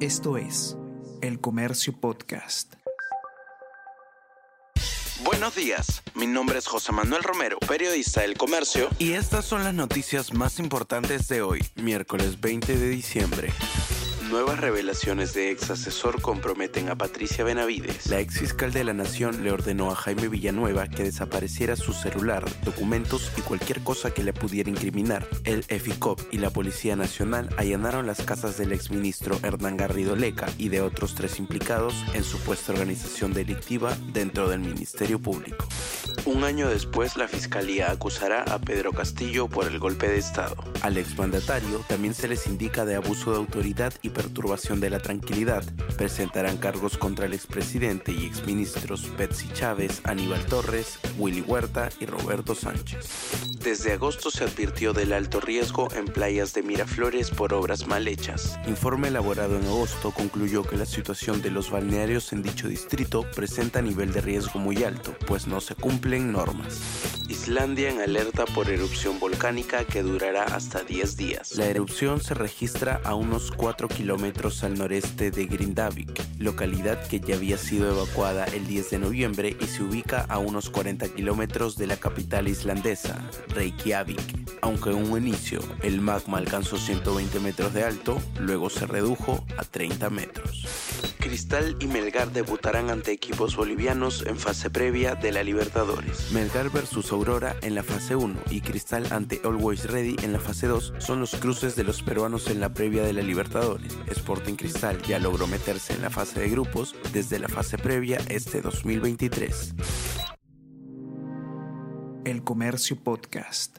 Esto es El Comercio Podcast. Buenos días, mi nombre es José Manuel Romero, periodista del Comercio, y estas son las noticias más importantes de hoy, miércoles 20 de diciembre. Nuevas revelaciones de ex asesor comprometen a Patricia Benavides. La ex fiscal de la Nación le ordenó a Jaime Villanueva que desapareciera su celular, documentos y cualquier cosa que le pudiera incriminar. El EFICOP y la Policía Nacional allanaron las casas del exministro Hernán Garrido Leca y de otros tres implicados en supuesta organización delictiva dentro del Ministerio Público. Un año después, la Fiscalía acusará a Pedro Castillo por el golpe de Estado. Al exmandatario también se les indica de abuso de autoridad y perturbación de la tranquilidad. Presentarán cargos contra el expresidente y exministros Betsy Chávez, Aníbal Torres, Willy Huerta y Roberto Sánchez. Desde agosto se advirtió del alto riesgo en playas de Miraflores por obras mal hechas. Informe elaborado en agosto concluyó que la situación de los balnearios en dicho distrito presenta nivel de riesgo muy alto, pues no se cumplen normas. Islandia en alerta por erupción volcánica que durará hasta 10 días. La erupción se registra a unos 4 kilómetros al noreste de Grindavik, localidad que ya había sido evacuada el 10 de noviembre y se ubica a unos 40 kilómetros de la capital islandesa, Reykjavik. Aunque en un inicio el magma alcanzó 120 metros de alto, luego se redujo a 30 metros. Cristal y Melgar debutarán ante equipos bolivianos en fase previa de la Libertadores. Melgar versus Aurora en la fase 1 y Cristal ante Always Ready en la fase 2 son los cruces de los peruanos en la previa de la Libertadores. Sporting Cristal ya logró meterse en la fase de grupos desde la fase previa este 2023. El Comercio Podcast.